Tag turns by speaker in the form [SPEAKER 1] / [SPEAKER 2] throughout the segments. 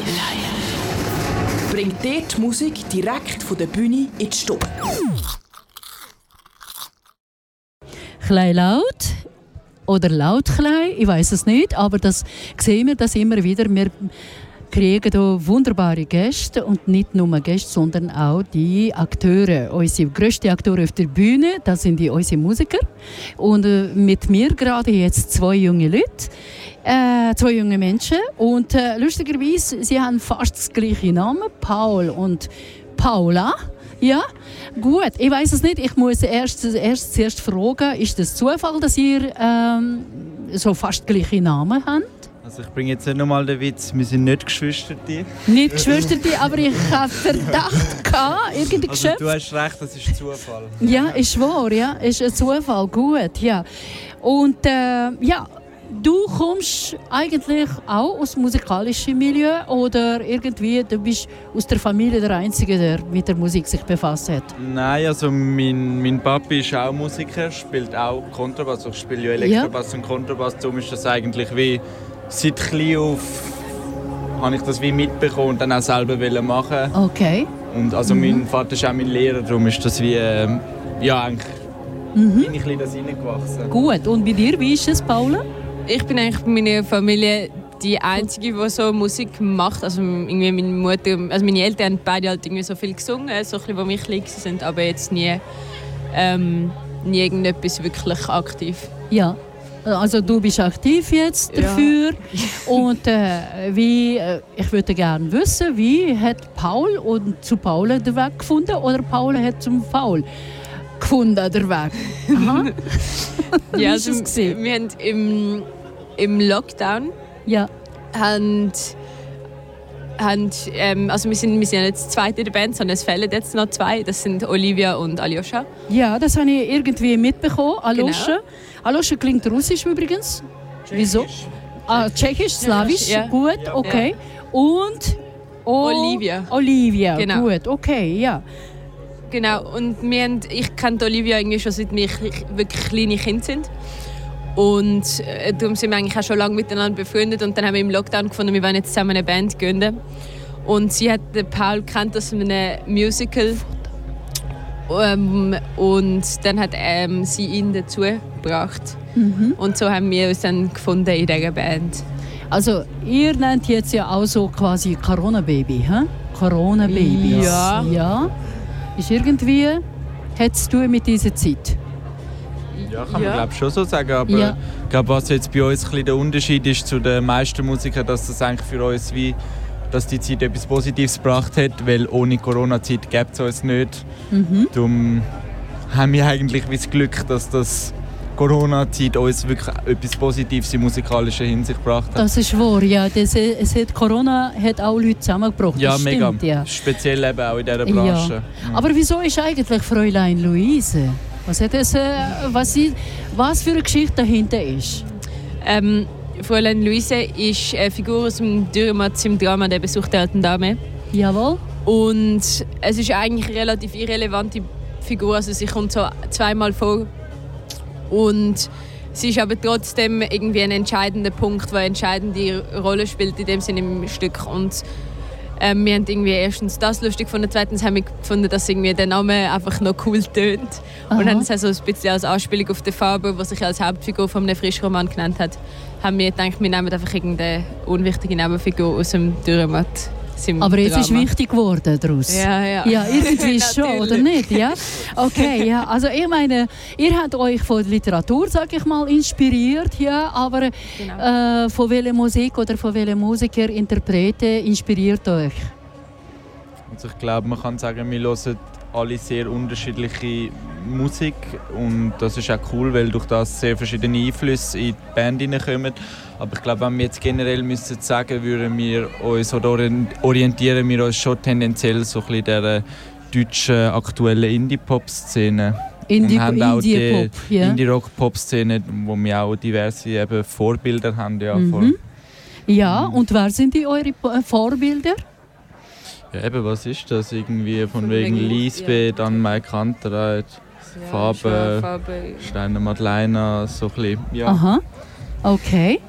[SPEAKER 1] live. Bringt dir die Musik direkt von der Bühne in die Stube.
[SPEAKER 2] Klein laut oder laut klein, ich weiß es nicht, aber das sehen wir das immer wieder. Wir kriegen hier wunderbare Gäste und nicht nur Gäste, sondern auch die Akteure. Unsere grössten Akteure auf der Bühne, das sind die unsere Musiker. Und äh, mit mir gerade jetzt zwei junge Leute. Äh, zwei junge Menschen und äh, lustigerweise, sie haben fast das gleiche Namen, Paul und Paula. Ja, gut. Ich weiß es nicht. Ich muss erst, erst zuerst fragen, ist das Zufall, dass ihr ähm, so fast gleiche Namen habt?
[SPEAKER 3] Also ich bringe jetzt nicht nochmal den Witz, wir sind nicht Geschwister.
[SPEAKER 2] Nicht Geschwister, aber ich hatte Verdacht gehabt, irgendwie
[SPEAKER 3] also, du hast recht, das ist Zufall.
[SPEAKER 2] Ja, ist wahr, ja, ist ein Zufall, gut, ja. Und äh, ja, du kommst eigentlich auch aus dem musikalischen Milieu oder irgendwie du bist aus der Familie der Einzige, der mit der Musik sich befasst hat?
[SPEAKER 3] Nein, also mein, mein Papi ist auch Musiker, spielt auch Kontrabass. Also ich spiele ja Elektrobass ja. und Kontrabass, darum ist das eigentlich wie seit klein auf habe ich das wie mitbekommen und dann auch selber machen.
[SPEAKER 2] Okay.
[SPEAKER 3] Und also mhm. mein Vater ist auch mein Lehrer, darum ist das wie äh, ja eigentlich mhm. bin ich in das hineingewachsen.
[SPEAKER 2] Gut. Und bei dir, wie ist es, Paula?
[SPEAKER 4] Ich bin eigentlich bei meiner Familie die einzige, die so Musik macht. Also irgendwie meine Mutter, also meine Eltern haben beide halt irgendwie so viel gesungen, so ein bisschen, wo mich klein sind, aber jetzt nie, ähm, nie irgendetwas wirklich aktiv.
[SPEAKER 2] Ja. Also du bist aktiv jetzt dafür ja. und äh, wie, äh, ich würde gerne wissen, wie hat Paul und zu Paul den Weg gefunden oder Paul hat zum Paul gefunden den Weg? Aha.
[SPEAKER 4] ja, also, wir haben im, im Lockdown
[SPEAKER 2] ja.
[SPEAKER 4] haben, haben ähm, also wir sind, wir sind jetzt zweite in der Band, sondern es fehlen jetzt noch zwei. Das sind Olivia und Aljoscha.
[SPEAKER 2] Ja, das habe ich irgendwie mitbekommen. Aljoscha. Genau. Aljoscha klingt russisch übrigens. Tschechisch. Wieso? Ah, Tschechisch, Slawisch, ja. gut, okay. Ja. Und
[SPEAKER 4] oh, Olivia.
[SPEAKER 2] Olivia, genau. gut, okay, ja.
[SPEAKER 4] Genau, und wir haben, ich kenne Olivia irgendwie schon seit wir wirklich kleine Kinder sind. Und äh, darum sind wir eigentlich auch schon lange miteinander befreundet. Und dann haben wir im Lockdown gefunden, wir wollen jetzt zusammen eine Band gründen. Und sie hat den Paul kennt aus einem Musical. Ähm, und dann hat ähm, sie ihn dazu gebracht. Mhm. Und so haben wir uns dann gefunden in dieser Band.
[SPEAKER 2] Also ihr nennt jetzt ja auch so quasi Corona-Baby, hä? Corona-Baby.
[SPEAKER 4] Ja.
[SPEAKER 2] ja. Ist irgendwie, hat es mit dieser Zeit?
[SPEAKER 3] Ja, kann man glaube schon so sagen. Aber ja. ich glaube, was jetzt bei uns ein der Unterschied ist zu den meisten Musikern, dass das eigentlich für uns wie dass die Zeit etwas Positives gebracht hat, weil ohne Corona-Zeit gäbe es uns nicht. Mhm. Darum haben wir eigentlich das Glück, dass das Corona-Zeit uns wirklich etwas Positives in musikalischer Hinsicht gebracht hat.
[SPEAKER 2] Das ist wahr, ja. Das, es hat, Corona hat auch Leute zusammengebracht.
[SPEAKER 3] Ja,
[SPEAKER 2] das
[SPEAKER 3] mega.
[SPEAKER 2] Stimmt, ja.
[SPEAKER 3] Speziell eben auch in dieser Branche.
[SPEAKER 2] Ja. Mhm. Aber wieso ist eigentlich Fräulein Luise? Was, hat das, äh, was, was für eine Geschichte dahinter ist?
[SPEAKER 4] Ähm, Fräulein Luise ist eine Figur aus dem Dürrematz im Drama «Der Besuch der alten Dame».
[SPEAKER 2] Jawohl.
[SPEAKER 4] Und es ist eigentlich eine relativ irrelevante Figur. Also sie kommt so zweimal vor. Und sie ist aber trotzdem irgendwie ein entscheidender Punkt, der eine entscheidende Rolle spielt in dem Sinne im Stück. Und ähm, wir haben irgendwie erstens das lustig gefunden, zweitens haben wir gefunden, dass irgendwie der Name einfach noch cool tönt. Und haben es also ein bisschen als Anspielung auf den Faber, der sich als Hauptfigur von einem Frischroman genannt hat, haben wir gedacht, wir nehmen einfach irgendeine unwichtige Nebenfigur aus dem Dürrematt.
[SPEAKER 2] Aber jetzt Drama. ist wichtig geworden daraus.
[SPEAKER 4] Ja, ja.
[SPEAKER 2] Ja, irgendwie schon, oder nicht? Ja? Okay, ja. Also ich meine, ihr habt euch von der Literatur, sag ich mal, inspiriert, ja, aber genau. äh, von welcher Musik oder von welchen Musiker, Interpreten inspiriert euch?
[SPEAKER 3] Also ich glaube, man kann sagen, wir hören alle sehr unterschiedliche Musik und das ist auch cool, weil durch das sehr verschiedene Einflüsse in die Band hineinkommen. Aber ich glaube, wenn wir jetzt generell müssen sagen, würden wir uns oder orientieren wir uns schon tendenziell so ein der deutschen aktuellen Indie-Pop-Szene.
[SPEAKER 2] Indie, und haben auch Indie die ja.
[SPEAKER 3] Indie-Rock-Pop-Szene, wo wir auch diverse eben Vorbilder haben. Ja,
[SPEAKER 2] mhm. ja, und wer sind die eure Vorbilder?
[SPEAKER 3] Ja, eben, was ist das? Irgendwie von, von wegen Lisbeth, ja. dann Mike Kantereit, ja, Farbe, Farbe, Steiner Madeleine, so ein bisschen.
[SPEAKER 2] Ja. Aha, okay.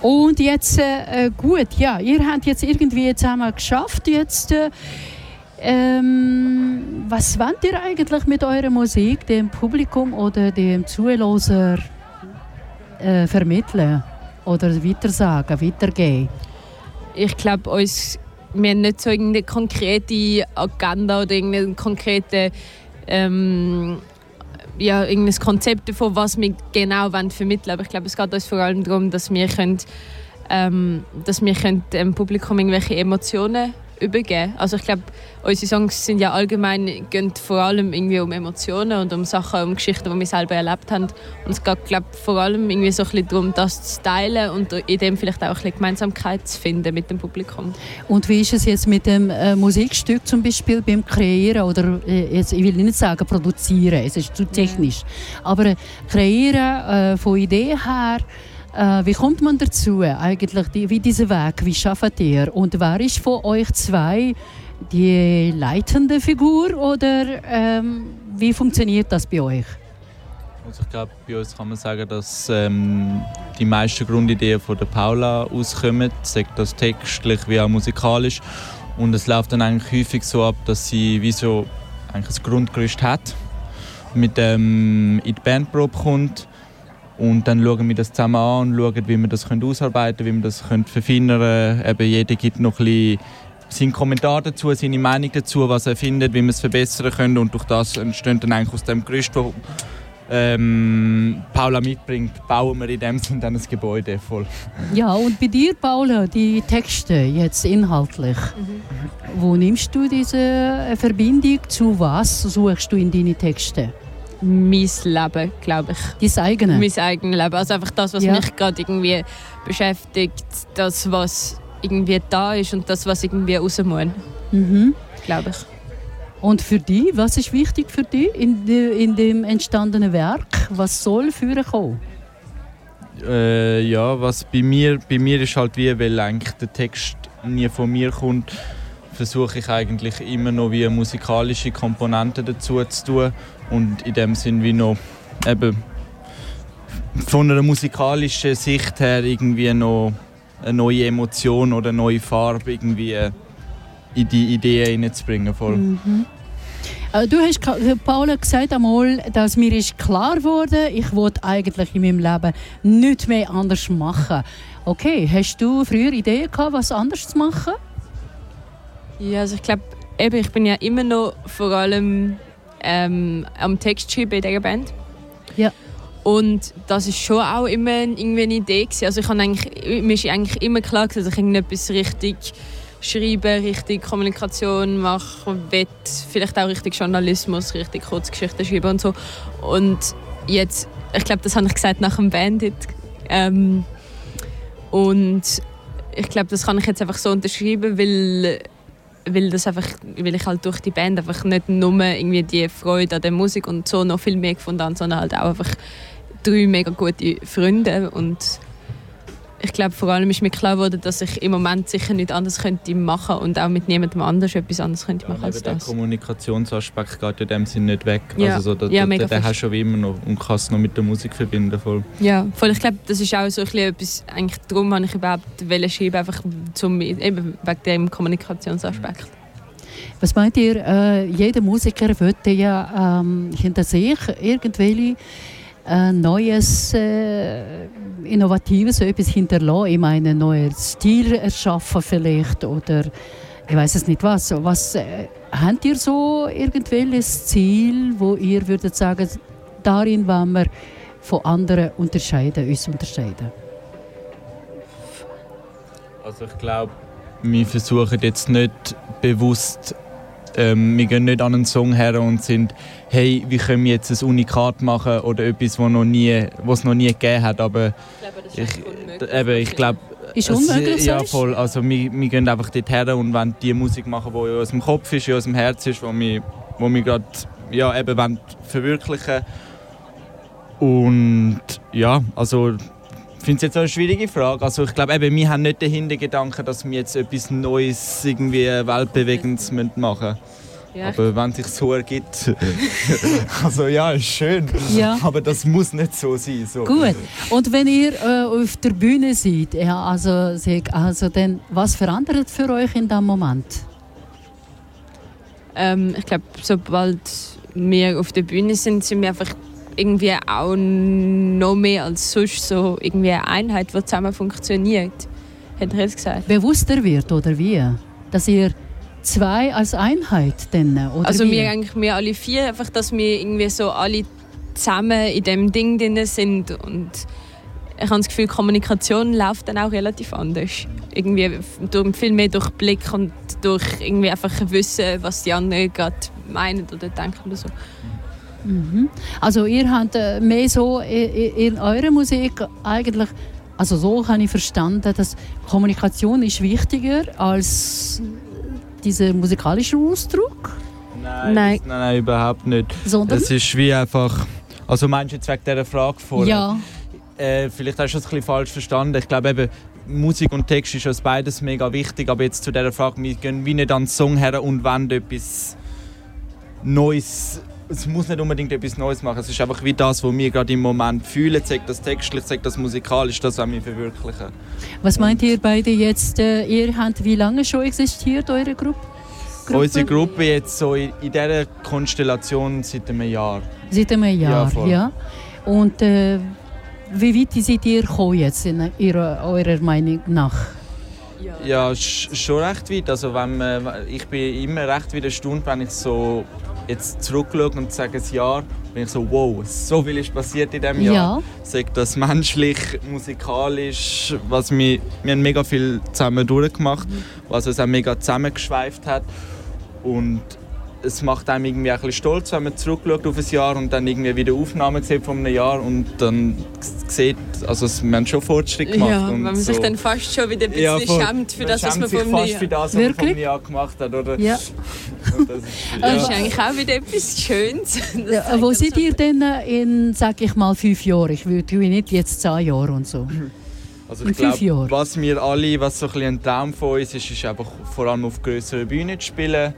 [SPEAKER 2] Und jetzt, äh, gut, ja, ihr habt jetzt irgendwie zusammen geschafft, jetzt, äh, ähm, was wollt ihr eigentlich mit eurer Musik dem Publikum oder dem Zuhörer äh, vermitteln oder weitersagen, weitergeben?
[SPEAKER 4] Ich glaube, uns wir haben nicht so irgendeine konkrete Agenda oder irgendeine konkrete ähm, ja, irgendein Konzept davon, was wir genau vermitteln wollen. Aber ich glaube, es geht uns vor allem darum, dass wir, können, ähm, dass wir können dem Publikum irgendwelche Emotionen übergeben. Also ich glaube, unsere Songs sind ja allgemein gehen vor allem irgendwie um Emotionen und um Sachen, um Geschichten, die wir selber erlebt haben. Und es geht glaube vor allem irgendwie so ein bisschen darum, das zu teilen und in dem vielleicht auch ein bisschen Gemeinsamkeit zu finden mit dem Publikum.
[SPEAKER 2] Und wie ist es jetzt mit dem äh, Musikstück zum Beispiel beim Kreieren oder äh, jetzt, ich will nicht sagen produzieren, es ist zu technisch, ja. aber äh, kreieren äh, von Ideen her äh, wie kommt man dazu eigentlich, die, wie dieser Weg, wie schafft ihr? Und wer ist von euch zwei die leitende Figur oder ähm, wie funktioniert das bei euch?
[SPEAKER 3] Also ich glaube, bei uns kann man sagen, dass ähm, die meisten Grundideen von der Paula auskommen, sei das textlich wie auch musikalisch. Und es läuft dann eigentlich häufig so ab, dass sie wie so eigentlich ein Grundgerüst hat, mit dem in die Bandprobe kommt und dann schauen wir das zusammen an und schauen, wie wir das ausarbeiten können, wie wir das verfeinern können. Eben jeder gibt noch ein bisschen seinen Kommentar dazu, seine Meinung dazu, was er findet, wie wir es verbessern können. Und durch das entsteht dann eigentlich aus dem Gerüst, das ähm, Paula mitbringt, bauen wir in dem Sinne dann ein Gebäude voll.
[SPEAKER 2] Ja, und bei dir, Paula, die Texte jetzt inhaltlich, mhm. wo nimmst du diese Verbindung zu was suchst du in deine Texte?
[SPEAKER 4] Mein Leben, glaube ich.
[SPEAKER 2] Dein eigenes?
[SPEAKER 4] Mein eigenes Leben. Also einfach das, was ja. mich gerade irgendwie beschäftigt, das, was irgendwie da ist und das, was irgendwie raus muss. Mhm. Glaube ich.
[SPEAKER 2] Und für dich, was ist wichtig für dich in, de, in dem entstandenen Werk? Was soll für kommen?
[SPEAKER 3] Äh, ja, was bei mir, bei mir ist halt wie, weil eigentlich der Text nie von mir kommt, versuche ich eigentlich immer noch wie musikalische Komponenten dazu zu tun und in dem Sinn wie noch eben von einer musikalischen Sicht her irgendwie noch eine neue Emotion oder eine neue Farbe irgendwie in die Idee hineinzubringen. Mhm.
[SPEAKER 2] Äh, du hast, Paula, gesagt einmal, dass mir ist klar wurde, ich wollte eigentlich in meinem Leben nichts mehr anders machen. Okay, hast du früher Ideen gehabt, was anders zu machen?
[SPEAKER 4] Ja, also ich glaube, ich bin ja immer noch vor allem ähm, am Text schreiben in dieser Band.
[SPEAKER 2] Ja.
[SPEAKER 4] Und das ist schon auch immer irgendwie eine Idee gewesen. Also ich habe eigentlich, mir ist eigentlich immer klar dass ich irgendetwas richtig schreiben, richtig Kommunikation machen will, vielleicht auch richtig Journalismus, richtig Kurzgeschichten schreiben und so. Und jetzt, ich glaube, das habe ich gesagt nach dem Bandit. Ähm, und ich glaube, das kann ich jetzt einfach so unterschreiben, weil weil, das einfach, weil ich halt durch die Band einfach nicht nur irgendwie die Freude an der Musik und so noch viel mehr gefunden habe, sondern halt auch einfach drei mega gute Freunde und ich glaube, vor allem ist mir klar geworden, dass ich im Moment sicher nicht anders könnte machen und auch mit niemandem anders etwas anderes könnte machen ja, als das.
[SPEAKER 3] Der Kommunikationsaspekt geht in dem Sinne nicht weg. Ja. Also so, da, ja, den, den hast du schon immer noch und kannst noch mit der Musik verbinden. Voll.
[SPEAKER 4] Ja, voll. Ich glaube, das ist auch so ein etwas, eigentlich darum habe ich überhaupt schreiben, einfach zum, eben wegen dem Kommunikationsaspekt.
[SPEAKER 2] Was meint ihr, äh, jeder Musiker wollte ja ähm, hinter sich irgendwelche äh, neues, äh, innovatives etwas hinterlassen. Ich meine, einen neuen Stil erschaffen vielleicht oder ich weiß es nicht was. Was äh, habt ihr so irgendwelches Ziel, wo ihr würdet sagen, darin wollen wir von anderen unterscheiden, uns unterscheiden?
[SPEAKER 3] Also ich glaube, wir versuchen jetzt nicht bewusst ähm, wir gehen nicht an einen Song her und sind, hey, wie können wir jetzt ein Unikat machen oder etwas, was noch nie, was noch nie gegeben hat. Aber ich glaube, ich, eben, ich glaube,
[SPEAKER 2] ist unmöglich,
[SPEAKER 3] Ja, voll. Also wir, wir gehen einfach dort her und wollen die Musik machen, die in unserem Kopf ist, in unserem Herz ist, wo wir, wo wir gerade ja, eben wollen verwirklichen Und ja, also ich finde es jetzt eine schwierige Frage. Also ich glaube, wir haben nicht den Hintergedanken, dass wir jetzt etwas Neues, irgendwie Weltbewegendes machen müssen. Ja. Aber wenn es sich so ergibt, also ja, ist schön. Ja. Aber das muss nicht so sein. So.
[SPEAKER 2] Gut. Und wenn ihr äh, auf der Bühne seid, ja, also, also dann, was verändert für euch in diesem Moment?
[SPEAKER 4] Ähm, ich glaube, sobald wir auf der Bühne sind, sind wir einfach irgendwie auch noch mehr als sonst so irgendwie eine Einheit, die zusammen funktioniert. Hat er jetzt gesagt.
[SPEAKER 2] Bewusster wird oder wie? Dass ihr zwei als Einheit denn, oder
[SPEAKER 4] Also
[SPEAKER 2] wie?
[SPEAKER 4] wir eigentlich wir alle vier, einfach, dass wir irgendwie so alle zusammen in dem Ding drin sind und ich habe das Gefühl, Kommunikation läuft dann auch relativ anders. Irgendwie durch, viel mehr durch Blick und durch irgendwie einfach Wissen, was die anderen gerade meinen oder denken oder so.
[SPEAKER 2] Mhm. Also ihr habt äh, mehr so in, in eurer Musik eigentlich, also so habe ich verstanden, dass Kommunikation ist wichtiger als dieser musikalische Ausdruck?
[SPEAKER 3] Nein, nein. Das, nein, nein, überhaupt nicht. Sondern? Es ist wie einfach, also meinst du jetzt wegen dieser Frage vorher?
[SPEAKER 2] Ja.
[SPEAKER 3] Äh, vielleicht hast du es ein bisschen falsch verstanden. Ich glaube eben, Musik und Text ist uns beides mega wichtig, aber jetzt zu dieser Frage, wir gehen wie nicht an den Song her und wollen etwas Neues es muss nicht unbedingt etwas Neues machen. Es ist einfach wie das, was wir gerade im Moment fühlen. Sagt das textlich, sagt das musikalisch, das wollen wir verwirklichen.
[SPEAKER 2] Was meint ihr beide jetzt? Äh, ihr habt wie lange schon existiert, eure Gruppe?
[SPEAKER 3] Gruppe? Unsere Gruppe jetzt so in, in dieser Konstellation seit einem Jahr.
[SPEAKER 2] Seit einem Jahr, ja. ja. Und äh, wie weit seid ihr gekommen jetzt in ihrer, eurer Meinung nach?
[SPEAKER 3] Ja, ja schon recht weit. Also wenn man, ich bin immer recht wieder erstaunt, wenn ich so jetzt zurückschaue und sage ein Jahr, bin ich so, wow, so viel ist passiert in diesem Jahr. Ja. Sag das menschlich, musikalisch, was wir, wir haben mega viel zusammen durchgemacht, was uns auch mega zusammengeschweift hat. Und es macht einem irgendwie ein bisschen stolz, wenn man zurückschaut auf ein Jahr und dann irgendwie wieder Aufnahmen sieht von einem Jahr und dann sieht, also wir haben schon Fortschritt gemacht.
[SPEAKER 4] Ja, wenn man
[SPEAKER 3] so.
[SPEAKER 4] sich dann fast schon wieder ein bisschen ja, schämt für das, was man
[SPEAKER 3] vom
[SPEAKER 4] Jahr...
[SPEAKER 3] für das, was man vom Jahr gemacht hat, oder?
[SPEAKER 2] Ja.
[SPEAKER 4] das, ist, ja. das ist eigentlich auch wieder etwas Schönes.
[SPEAKER 2] Ja, wo seid ihr denn in, sag ich mal, fünf Jahren? Ich würde nicht jetzt zehn Jahre und so.
[SPEAKER 3] Also ich glaube, was wir alle, was so ein, ein Traum von uns ist, ist einfach vor allem auf größeren Bühnen zu spielen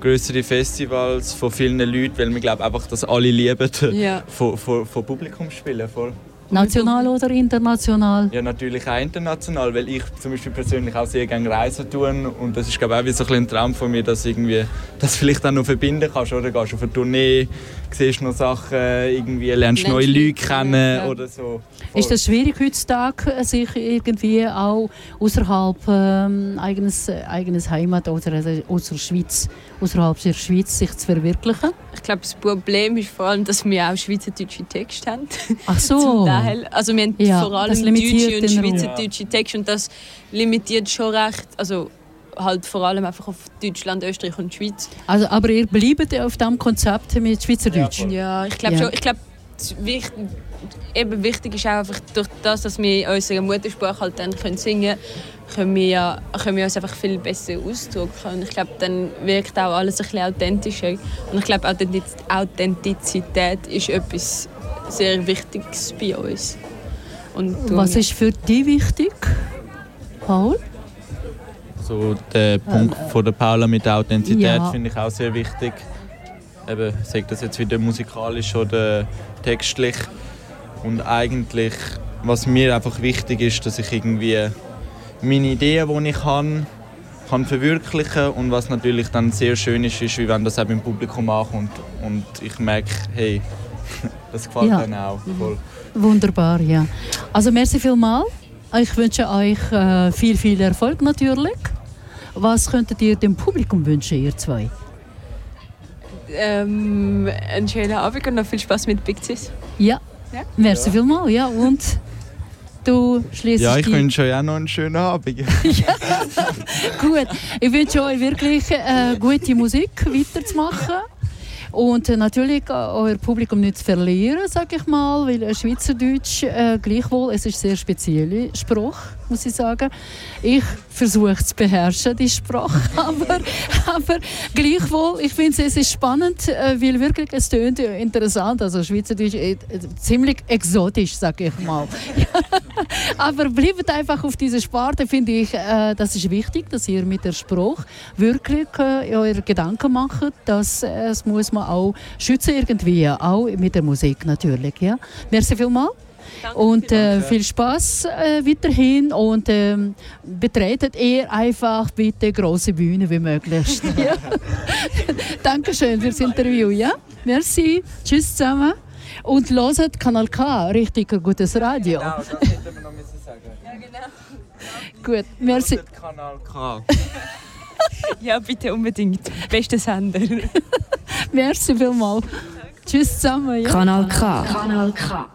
[SPEAKER 3] größere Festivals von vielen Leuten, weil wir glaube einfach, dass alle lieben, ja. von, von, von Publikum spielen. Voll.
[SPEAKER 2] National oder international?
[SPEAKER 3] Ja, natürlich auch international, weil ich zum Beispiel persönlich auch sehr gerne reisen tue und das ist glaube ich auch wie so ein, Traum von mir, dass irgendwie das vielleicht auch noch verbinden kannst oder gehst auf eine Tournee, siehst noch Sachen, irgendwie lernst neue Leute kennen ja. oder so.
[SPEAKER 2] Ist das schwierig heutzutage, sich irgendwie auch außerhalb ähm, eigenes, eigenes Heimat oder also aus der Schweiz, außerhalb der Schweiz sich zu verwirklichen?
[SPEAKER 4] Ich glaube, das Problem ist vor allem, dass wir auch schweizerdeutsche Texte haben.
[SPEAKER 2] Ach so.
[SPEAKER 4] Also wir haben ja, vor allem deutsche und schweizerdeutsche Texte und das limitiert schon recht. Also halt vor allem einfach auf Deutschland, Österreich und Schweiz.
[SPEAKER 2] Also, aber ihr bleibt auf diesem Konzept mit Schweizerdeutsch?
[SPEAKER 4] Ja, ja ich glaube ja. schon. Ich glaube, wichtig, eben wichtig ist auch einfach durch das, dass wir unseren Muttersprache halt dann können singen können, wir, ja, können wir uns einfach viel besser ausdrücken. Und ich glaube, dann wirkt auch alles ein bisschen authentischer. Und ich glaube, Authentizität ist etwas sehr Wichtiges bei uns.
[SPEAKER 2] Und Was ist für dich wichtig, Paul?
[SPEAKER 3] So der Punkt von der Paula mit der Authentizität ja. finde ich auch sehr wichtig. Eben, sagt das jetzt wieder musikalisch oder textlich. Und eigentlich, was mir einfach wichtig ist, dass ich irgendwie meine Ideen, die ich habe, kann verwirklichen und was natürlich dann sehr schön ist, ist, wie wenn das auch im Publikum ankommt und ich merke, hey, das gefällt ja. mir auch voll.
[SPEAKER 2] Wunderbar, ja. Also merci vielmals. Ich wünsche euch äh, viel, viel Erfolg natürlich. Was könntet ihr dem Publikum wünschen, ihr zwei?
[SPEAKER 4] Ähm, einen schönen Abend und noch viel Spaß mit Big Cis.
[SPEAKER 2] Ja, ja. merci ja. vielmals. Ja, und du schließt
[SPEAKER 3] Ja, ich wünsche euch auch noch einen schönen Abend. ja.
[SPEAKER 2] Gut, ich wünsche euch wirklich äh, gute Musik weiterzumachen. Und äh, natürlich äh, euer Publikum nicht zu verlieren, sage ich mal, weil Schweizerdeutsch äh, gleichwohl, es ist sehr spezieller Spruch, muss ich sagen. Ich versuche zu beherrschen, die Sprache, aber, aber gleichwohl, ich finde es ist spannend, äh, weil wirklich es tönt interessant, also Schweizerdeutsch äh, ziemlich exotisch, sage ich mal. Aber bleibt einfach auf dieser Sparte, finde ich, äh, das ist wichtig, dass ihr mit der Spruch wirklich äh, eure Gedanken macht, dass äh, es muss man auch schützen irgendwie, auch mit der Musik natürlich. Ja. Merci vielmals. Danke und äh, viel Spaß äh, weiterhin und ähm, betretet ihr einfach bitte große Bühne wie möglich. ja. Dankeschön fürs Interview. Ja? Merci. Tschüss zusammen. Und loset Kanal K, richtig gutes Radio.
[SPEAKER 3] Genau, das hätten wir noch müssen sagen.
[SPEAKER 4] Ja, genau.
[SPEAKER 2] Gut, merci.
[SPEAKER 3] Loset Kanal K.
[SPEAKER 4] ja, bitte unbedingt. Beste Sender.
[SPEAKER 2] merci vielmals. Tschüss zusammen. Ja.
[SPEAKER 1] Kanal K. Kanal K.